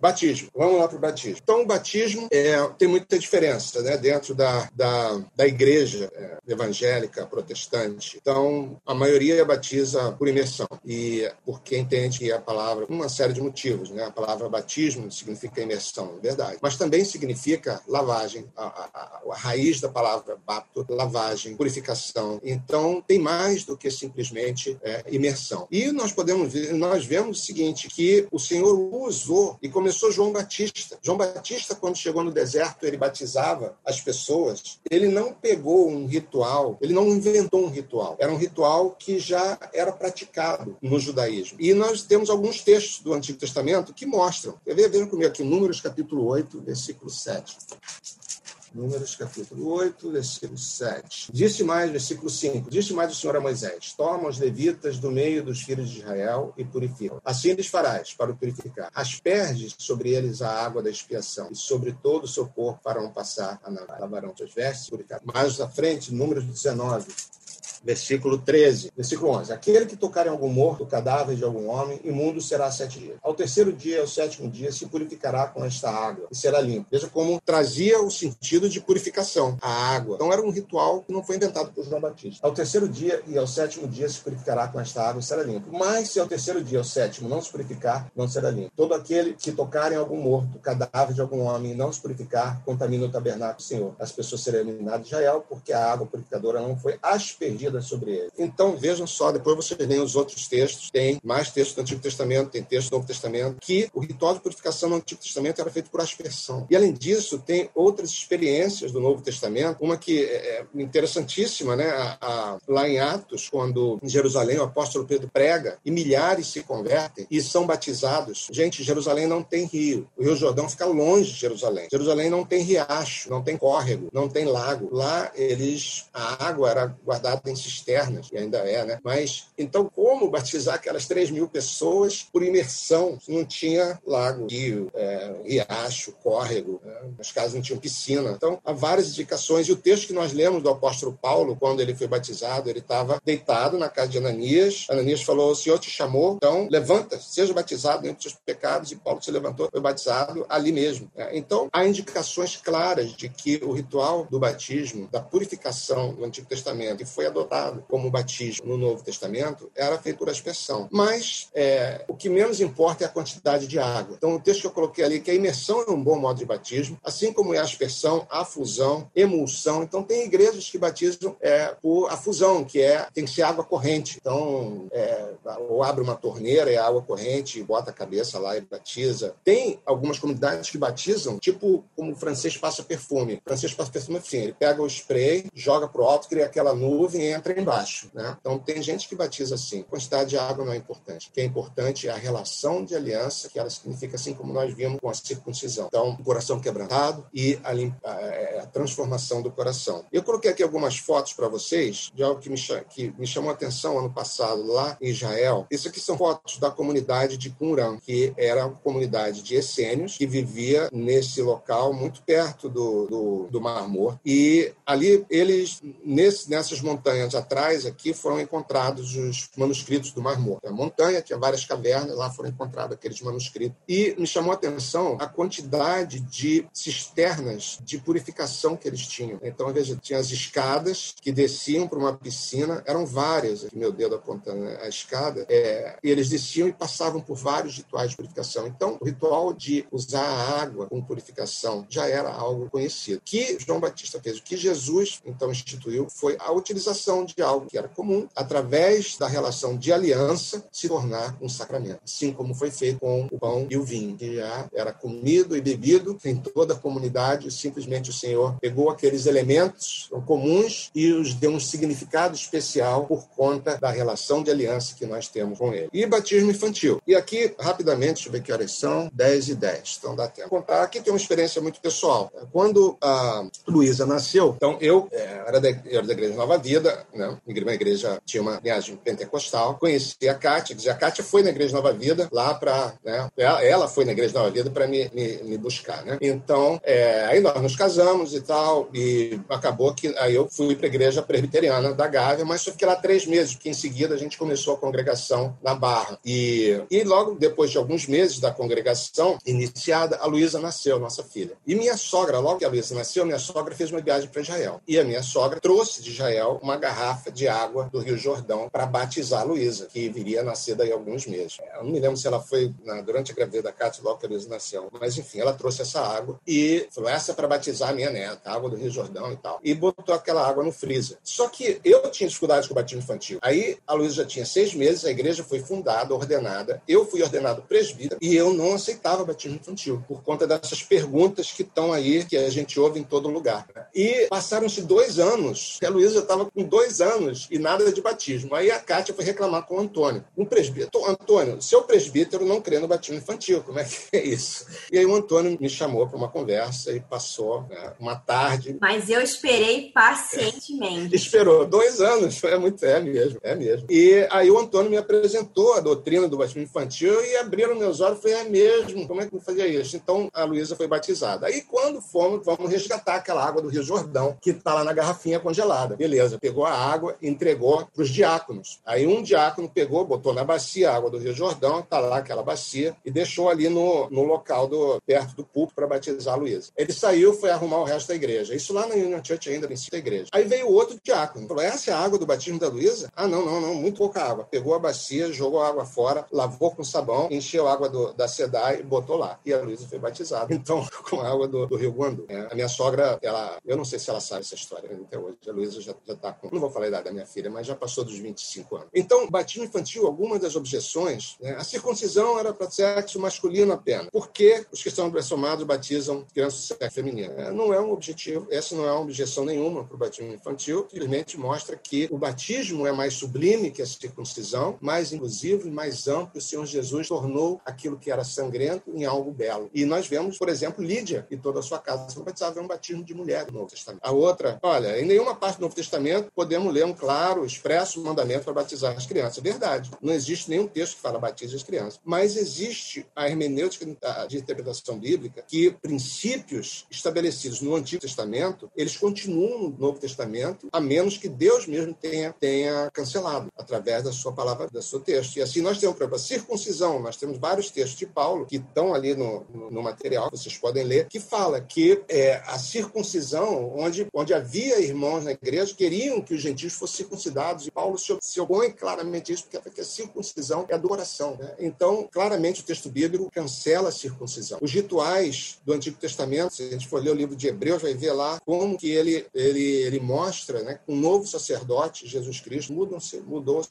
Batismo. Vamos lá para o batismo. Então, o batismo é, tem muita diferença né, dentro da, da, da igreja é, evangélica, protestante. Então, a maioria batiza por imersão. E porque entende a palavra, uma série de motivos. Né? A palavra batismo significa imersão, é verdade. Mas também significa lavagem, a, a, a, raiz da palavra bapto, lavagem, purificação. Então, tem mais do que simplesmente é, imersão. E nós podemos ver, nós vemos o seguinte, que o Senhor usou e começou João Batista. João Batista, quando chegou no deserto, ele batizava as pessoas. Ele não pegou um ritual, ele não inventou um ritual. Era um ritual que já era praticado no judaísmo. E nós temos alguns textos do Antigo Testamento que mostram. Vejam comigo aqui, Números capítulo 8, versículo versículo 7. Números capítulo 8, versículo 7. Disse mais, versículo 5. Disse mais o Senhor a Moisés: Toma os levitas do meio dos filhos de Israel e purifica. Assim lhes farás para o purificar. Asperges sobre eles a água da expiação, e sobre todo o seu corpo farão passar a lavarão suas vestes purificar. Mais à frente, Números 19 versículo 13, versículo 11. Aquele que tocar em algum morto, cadáver de algum homem, imundo será sete dias. Ao terceiro dia, ao sétimo dia, se purificará com esta água e será limpo. Veja como trazia o sentido de purificação, a água. Então era um ritual que não foi inventado por João Batista. Ao terceiro dia e ao sétimo dia se purificará com esta água e será limpo. Mas se ao terceiro dia, ao sétimo, não se purificar, não será limpo. Todo aquele que tocar em algum morto, cadáver de algum homem, e não se purificar, contamina o tabernáculo do Senhor. As pessoas serão eliminadas de Israel porque a água purificadora não foi aspergida sobre ele. Então vejam só, depois vocês leem os outros textos, tem mais textos do Antigo Testamento, tem texto do Novo Testamento, que o ritual de purificação no Antigo Testamento era feito por aspersão. E além disso, tem outras experiências do Novo Testamento, uma que é, é interessantíssima, né? A, a, lá em Atos, quando em Jerusalém o apóstolo Pedro prega e milhares se convertem e são batizados. Gente, Jerusalém não tem rio. O Rio Jordão fica longe de Jerusalém. Jerusalém não tem riacho, não tem córrego, não tem lago. Lá eles a água era guardada em cisternas e ainda é, né? Mas então como batizar aquelas 3 mil pessoas por imersão? Não tinha lago, rio, é, riacho, córrego. Né? As casas não tinham piscina. Então há várias indicações e o texto que nós lemos do apóstolo Paulo quando ele foi batizado, ele estava deitado na casa de Ananias. Ananias falou: "O Senhor te chamou, então levanta, seja batizado dentro dos seus pecados". E Paulo se levantou, foi batizado ali mesmo. Né? Então há indicações claras de que o ritual do batismo, da purificação do Antigo Testamento, que foi adotado como batismo no Novo Testamento, era feito por aspersão. Mas é, o que menos importa é a quantidade de água. Então, o texto que eu coloquei ali, que a imersão é um bom modo de batismo, assim como é a aspersão, a fusão, emulsão. Então, tem igrejas que batizam é, por a fusão, que é tem que ser água corrente. Então, é, ou abre uma torneira, é água corrente, bota a cabeça lá e batiza. Tem algumas comunidades que batizam, tipo como o francês passa perfume. O francês passa perfume assim, ele pega o spray, joga pro alto, cria aquela nuvem entra embaixo. Né? Então, tem gente que batiza assim. Quantidade de água não é importante. O que é importante é a relação de aliança, que ela significa assim como nós vimos com a circuncisão. Então, o coração quebrantado e a, a, é, a transformação do coração. Eu coloquei aqui algumas fotos para vocês de algo que me, que me chamou a atenção ano passado lá em Israel. Isso aqui são fotos da comunidade de Qumran, que era uma comunidade de essênios que vivia nesse local muito perto do, do, do Mar Morto. E ali eles, nesse, nessas montanhas atrás aqui, foram encontrados os manuscritos do Mar Morto. A montanha tinha várias cavernas, lá foram encontrados aqueles manuscritos. E me chamou a atenção a quantidade de cisternas de purificação que eles tinham. Então, veja, tinha as escadas que desciam para uma piscina, eram várias, aqui meu dedo apontando a escada, é, e eles desciam e passavam por vários rituais de purificação. Então, o ritual de usar a água com purificação já era algo conhecido. O que João Batista fez, o que Jesus então instituiu foi a utilização de algo que era comum, através da relação de aliança, se tornar um sacramento. Assim como foi feito com o pão e o vinho, que já era comido e bebido em toda a comunidade, simplesmente o Senhor pegou aqueles elementos comuns e os deu um significado especial por conta da relação de aliança que nós temos com ele. E batismo infantil. E aqui, rapidamente, deixa eu ver que horas são, 10 e 10, então dá tempo. Contar aqui tem uma experiência muito pessoal. Quando a Luísa nasceu, então eu é, era, da, eu era da Igreja Nova Vida, né? uma igreja tinha uma linhagem pentecostal, conheci a Kátia, a Kátia foi na Igreja Nova Vida lá para, né? ela, foi na Igreja Nova Vida para me, me, me, buscar, né? Então, é, aí nós nos casamos e tal, e acabou que aí eu fui para a Igreja Presbiteriana da Gávea, mas só fiquei lá três meses, porque em seguida a gente começou a congregação na Barra. E, e logo depois de alguns meses da congregação iniciada, a Luísa nasceu, nossa filha. E minha sogra, logo que a Luísa nasceu, minha sogra fez uma viagem para Israel. E a minha sogra trouxe de Israel uma garrafa de água do Rio Jordão para batizar a Luísa, que viria a nascer daí a alguns meses. Eu não me lembro se ela foi na, durante a gravidez da Cátia, logo que a Luísa nasceu. Mas enfim, ela trouxe essa água e falou: essa é para batizar a minha neta, água do Rio Jordão e tal. E botou aquela água no freezer. Só que eu tinha dificuldades com o batismo infantil. Aí a Luísa já tinha seis meses, a igreja foi fundada, ordenada. Eu fui ordenado presbítero e eu não aceitava batismo infantil por conta dessas perguntas que estão aí, que a gente ouve em todo lugar. E passaram-se dois anos, a Luísa estava com dois anos e nada de batismo. Aí a Kátia foi reclamar com o Antônio. Um presbítero. Antônio, seu presbítero não crê no batismo infantil, como é que é isso? E aí o Antônio me chamou para uma conversa e passou né, uma tarde. Mas eu esperei pacientemente. Esperou dois anos, é muito, é mesmo, é mesmo. E aí o Antônio me apresentou a doutrina do batismo infantil e abriram meus olhos, foi é mesmo, como é que eu fazia isso? Então a Luísa foi batizada. Aí quando fomos, vamos resgatar aquela água do Rio Jordão, que está lá na garrafinha congelada. Beleza, pegou a a água e entregou para os diáconos. Aí um diácono pegou, botou na bacia a água do Rio Jordão, está lá aquela bacia, e deixou ali no, no local do, perto do púlpito para batizar a Luísa. Ele saiu, foi arrumar o resto da igreja. Isso lá na Union Church ainda, princípio da igreja. Aí veio outro diácono, falou, essa é a água do batismo da Luísa? Ah, não, não, não, muito pouca água. Pegou a bacia, jogou a água fora, lavou com sabão, encheu a água do, da SEDAI e botou lá. E a Luísa foi batizada. Então, com a água do, do Rio Guandu. É, a minha sogra, ela, eu não sei se ela sabe essa história até hoje. A Luísa já está com, não vou falar a idade da minha filha, mas já passou dos 25 anos. Então, batismo infantil, algumas das objeções, né, a circuncisão era para sexo masculino apenas. Por que os que são batizam crianças do sexo feminino? É, não é um objetivo, essa não é uma objeção nenhuma para o batismo infantil, simplesmente mostra que o batismo é mais sublime que a circuncisão, mais inclusivo e mais amplo. O Senhor Jesus tornou aquilo que era sangrento em algo belo. E nós vemos, por exemplo, Lídia e toda a sua casa foi batizada, é um batismo de mulher no Novo Testamento. A outra, olha, em nenhuma parte do Novo Testamento podemos ler um claro, expresso mandamento para batizar as crianças. É verdade. Não existe nenhum texto que fala batize as crianças. Mas existe a hermenêutica de interpretação bíblica que princípios estabelecidos no Antigo Testamento, eles continuam no Novo Testamento, a menos que Deus mesmo tenha, tenha cancelado através da sua palavra, do seu texto. E assim nós temos, por exemplo, a circuncisão. Nós temos vários textos de Paulo que estão ali no, no, no material, vocês podem ler, que fala que é, a circuncisão, onde, onde havia irmãos na igreja, queriam que os gentios fossem circuncidados. E Paulo se, se opõe claramente a isso, porque a circuncisão é adoração. Né? Então, claramente, o texto bíblico cancela a circuncisão. Os rituais do Antigo Testamento, se a gente for ler o livro de Hebreus, vai ver lá como que ele, ele, ele mostra, né, um novo sacerdote, Jesus Cristo, mudou-se mudou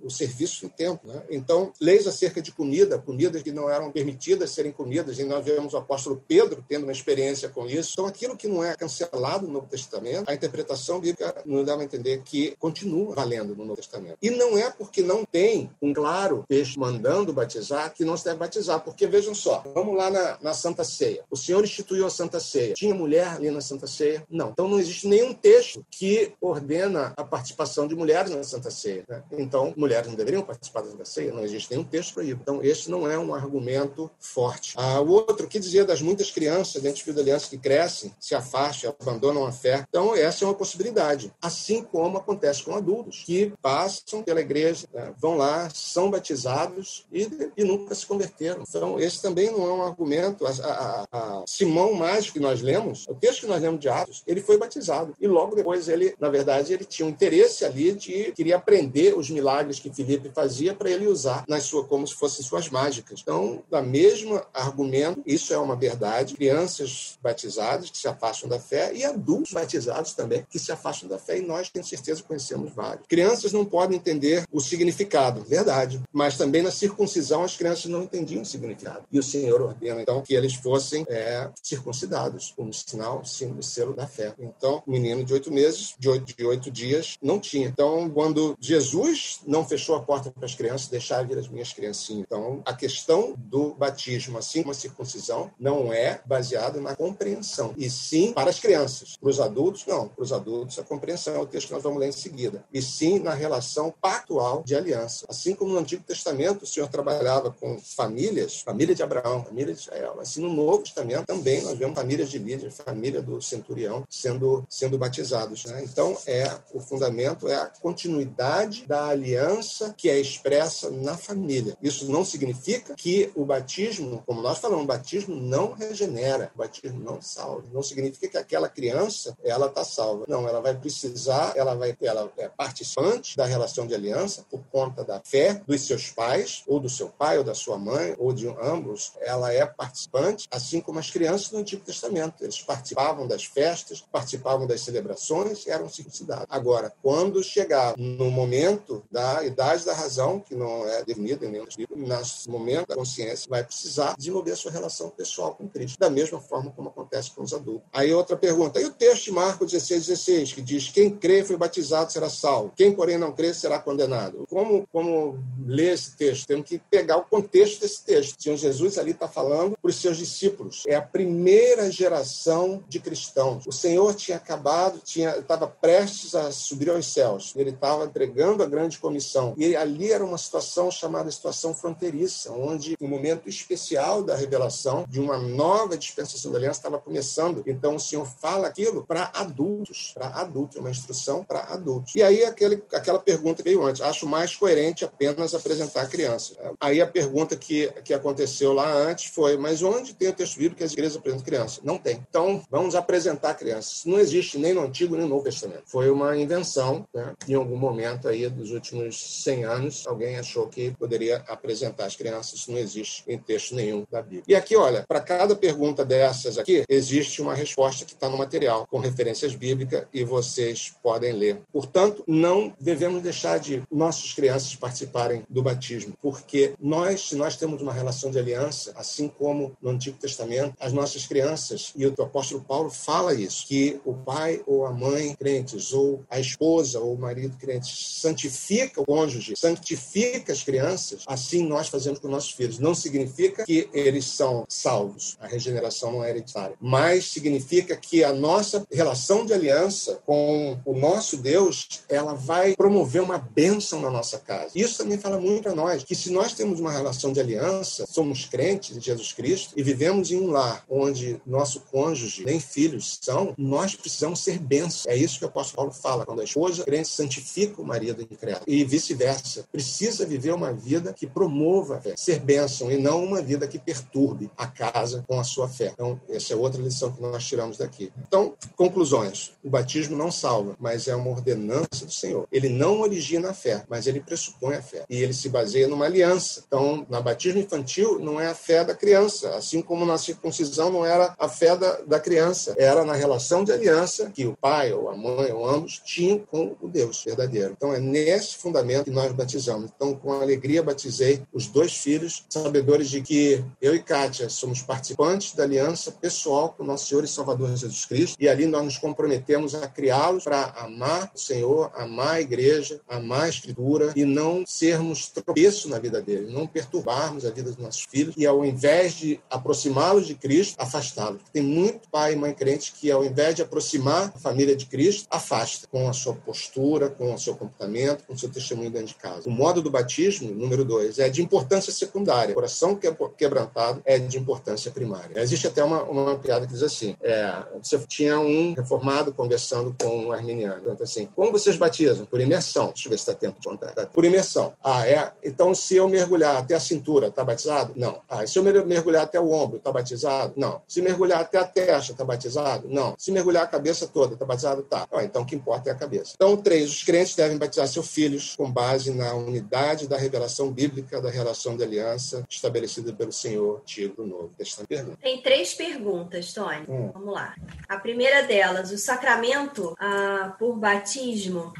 o serviço do templo. Né? Então, leis acerca de comida, comidas que não eram permitidas serem comidas, e nós vemos o apóstolo Pedro tendo uma experiência com isso. Então, aquilo que não é cancelado no Novo Testamento, a interpretação bíblica nos dá a entender que continua valendo no Novo Testamento. E não é porque não tem um claro texto mandando batizar que não se deve batizar, porque vejam só, vamos lá na, na Santa Ceia. O Senhor instituiu a Santa Ceia. Tinha mulher ali na Santa Ceia? Não. Então não existe nenhum texto que ordena a participação de mulheres na Santa Ceia. Né? Então, mulheres não deveriam participar da Santa Ceia? Não existe nenhum texto para isso. Então, esse não é um argumento forte. Ah, o outro, que dizia das muitas crianças dentro do da aliança que crescem, se afastam, abandonam a fé. Então, essa é uma possibilidade. Assim como acontece com adultos, que passam pela igreja, né? vão lá, são batizados e, e, nunca se converteram. Então, esse também não é um argumento. A, a, a Simão Mágico que nós lemos, o texto que nós lemos de Atos, ele foi batizado. E logo depois ele, na verdade, ele tinha um interesse ali de queria aprender os milagres que Filipe fazia para ele usar nas suas, como se fossem suas mágicas. Então, da mesma argumento, isso é uma verdade. Crianças batizadas que se afastam da fé e adultos batizados também que se afastam da fé. E nós, tenho certeza, conhecemos vários. Crianças não podem entender o significado, verdade. Mas também na circuncisão as crianças não entendiam o significado. E o Senhor ordena, então, que eles fossem é, circuncidados, como sinal, símbolo, selo da fé. Então, o menino de oito meses, de oito, de oito dias, não tinha. Então, quando Jesus não fechou a porta para as crianças, deixar vir as minhas criancinhas. Então, a questão do batismo, assim como a circuncisão, não é baseada na compreensão, e sim para as crianças. Para os adultos, não. Para os adultos, a compreensão é o texto que nós vamos ler em seguida. E sim na relação pactual de aliança. Assim como no Antigo Testamento, o Senhor trabalhava com famílias, família de Abraão, família de Israel. Assim, no Novo Testamento também nós vemos famílias de Lídia, família do centurião sendo, sendo batizados. Né? Então, é o fundamento é a continuidade da aliança que é expressa na família. Isso não significa que o batismo, como nós falamos, o batismo não regenera, o batismo não salva. Não significa que aquela criança ela está salva. Não, ela vai precisar, ela vai ela é participante da relação de aliança por conta da fé dos seus pais, ou do seu pai, ou da sua mãe, ou de ambos. Ela é participante, assim como as crianças do Antigo Testamento. Eles participavam das festas, participavam das celebrações, eram circuncidados. Agora, quando chegar no momento da idade da razão, que não é definida em nenhum livro, nesse momento da consciência, vai precisar desenvolver a sua relação pessoal com Cristo, da mesma forma como acontece com os adultos. Aí outra pergunta, e o texto de Marcos 16, 16, que diz, quem crê foi batizado será salvo, quem porém não crê será condenado. Como, como ler esse texto? Temos que pegar o contexto desse texto. O Senhor Jesus ali está falando para os seus discípulos. É a primeira geração de cristãos. O Senhor tinha acabado, tinha estava prestes a subir aos céus. Ele estava entregando a grande comissão. E ali era uma situação chamada situação fronteiriça, onde um momento especial da revelação de uma nova dispensação da aliança estava começando. Então o Senhor fala aquilo para adultos, para adultos, uma instrução para adultos. E aí aquele, aquela pergunta que veio antes, acho mais coerente apenas apresentar a criança. Aí a pergunta que, que aconteceu lá antes foi, mas onde tem o texto bíblico que as igrejas apresentam criança? Não tem. Então, vamos apresentar crianças. Não existe nem no Antigo nem no Novo Testamento. Foi uma invenção, né? em algum momento aí dos últimos 100 anos, alguém achou que poderia apresentar as crianças. Isso não existe em texto nenhum da Bíblia. E aqui, olha, para cada pergunta dessas aqui, existe uma resposta que está no material, com referências bíblicas, e vocês podem ler. Portanto, não devemos deixar de nossas crianças participarem do batismo, porque nós, se nós temos uma relação de aliança, assim como no Antigo Testamento, as nossas crianças, e o apóstolo Paulo fala isso, que o pai ou a mãe crentes, ou a esposa ou o marido crentes, santifica o cônjuge, santifica as crianças, assim nós fazemos com nossos filhos. Não significa que eles são salvos, a regeneração não é hereditária, mas significa que a nossa relação de aliança com o nosso Deus, ela vai promover uma bênção na nossa casa. Isso também fala muito para nós, que se nós temos uma relação de aliança, somos crentes de Jesus Cristo e vivemos em um lar onde nosso cônjuge nem filhos são, nós precisamos ser bênçãos. É isso que o apóstolo Paulo fala, quando a esposa crente santifica o marido incrédulo e vice-versa. Precisa viver uma vida que promova a fé, ser bênção e não uma vida que perturbe a casa com a sua fé. Então, essa é outra lição que nós tiramos daqui. Então, conclusões. O batismo não salva, mas é uma ordenança do Senhor. Ele não origina a fé, mas ele pressupõe a fé. E ele se baseia numa aliança. Então, na batismo infantil, não é a fé da criança, assim como na circuncisão não era a fé da, da criança, era na relação de aliança que o pai ou a mãe ou ambos tinham com o Deus verdadeiro. Então, é nesse fundamento que nós batizamos. Então, com alegria, batizei os dois filhos, sabedores de que eu e Kátia somos participantes da aliança pessoal com nosso Senhor e Salvador Jesus Cristo, e ali nós nos comprometemos a criá-los para amar o Senhor, amar a igreja, amar a Escritura e não sermos tropeço na vida deles, não perturbarmos a vida dos nossos filhos e, ao invés de aproximá-los de Cristo, afastá-los. Tem muito pai e mãe crente que, ao invés de aproximar a família de Cristo, afasta com a sua postura, com o seu comportamento, com o seu testemunho dentro de casa. O modo do batismo, número dois, é de importância secundária. O coração quebrantado é de importância primária. Existe até uma, uma piada que diz assim: é, você tinha um reformado conversando com arminiano. Então, assim, como vocês batizam? Por imersão. Deixa eu ver se está tempo de contar. Por imersão. Ah, é? Então, se eu mergulhar até a cintura, está batizado? Não. Ah, se eu mergulhar até o ombro, está batizado? Não. Se mergulhar até a testa, está batizado? Não. Se mergulhar a cabeça toda, está batizado? Tá. Ah, então, o que importa é a cabeça. Então, três, os crentes devem batizar seus filhos com base na unidade da revelação bíblica da relação de aliança estabelecida pelo Senhor Antigo do Novo Testamento. Tem três perguntas, Tony. Hum. Vamos lá. A primeira delas, o sacramento ah, por batismo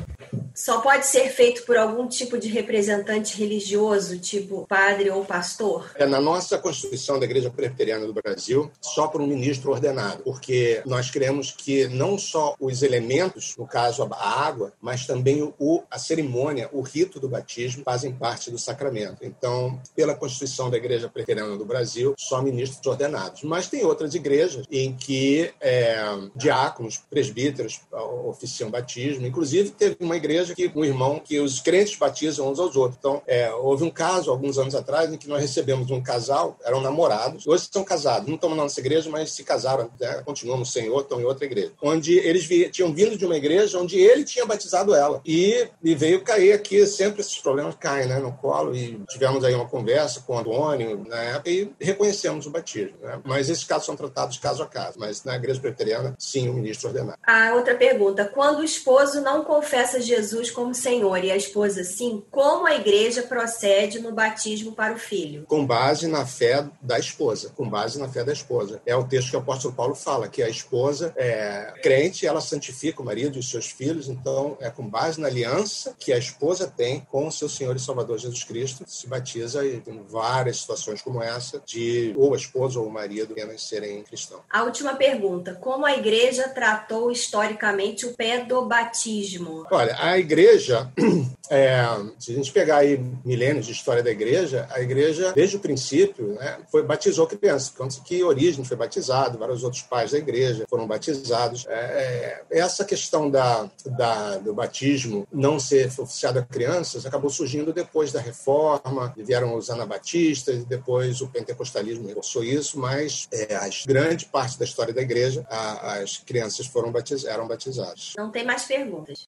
só pode ser feito por algum tipo de representante religioso, tipo padre ou pastor? É, na nossa Constituição da Igreja Presbiteriana do Brasil, só por um ministro ordenado, porque nós queremos que não só os elementos, no caso a água, mas também o, a cerimônia, o rito do batismo, fazem parte do sacramento. Então, pela Constituição da Igreja Presbiteriana do Brasil, só ministros ordenados. Mas tem outras igrejas em que é, diáconos, presbíteros oficiam batismo. Inclusive, teve uma igreja que um irmão que os crentes batizam uns aos outros. Então, é, houve um caso alguns anos atrás em que nós recebemos um casal, eram namorados, hoje são casados, não estão na nossa igreja, mas se casaram, né, continuam no Senhor, estão em outra igreja. Onde eles tinham vindo de uma igreja onde ele tinha batizado ela. E, e veio cair aqui, sempre esses problemas caem né, no colo. E tivemos aí uma conversa com o Antônio na época e reconhecemos o batismo. Né? Mas esses casos são tratados caso a caso. Mas na igreja preteriana, sim, o ministro ordenado. A outra pergunta: quando o esposo não confessa Jesus como Senhor e a esposa sim, como a igreja procede no batismo para o filho? Com base na fé da esposa. Com base na fé da esposa. É o texto que o apóstolo Paulo fala, que a esposa é crente, ela santifica o marido e os seus filhos, então é com base na aliança que a esposa tem com o seu Senhor e Salvador Jesus Cristo, se batiza e tem várias situações como essa de ou a esposa ou o marido apenas serem cristãos. A última pergunta, como a igreja tratou historicamente o batismo? Olha, a igreja, é, se a gente pegar aí milênios de história da igreja, a igreja, desde o princípio, né, foi batizou crianças. Quanto que Origem foi batizado, vários outros pais da igreja foram batizados. É, é, essa questão da, da, do batismo não ser oficiado a crianças acabou surgindo depois da reforma, vieram os anabatistas, depois o pentecostalismo reforçou isso, mas é, as grande parte da história da igreja, a, as crianças foram batiz, eram batizadas. Não tem mais perguntas.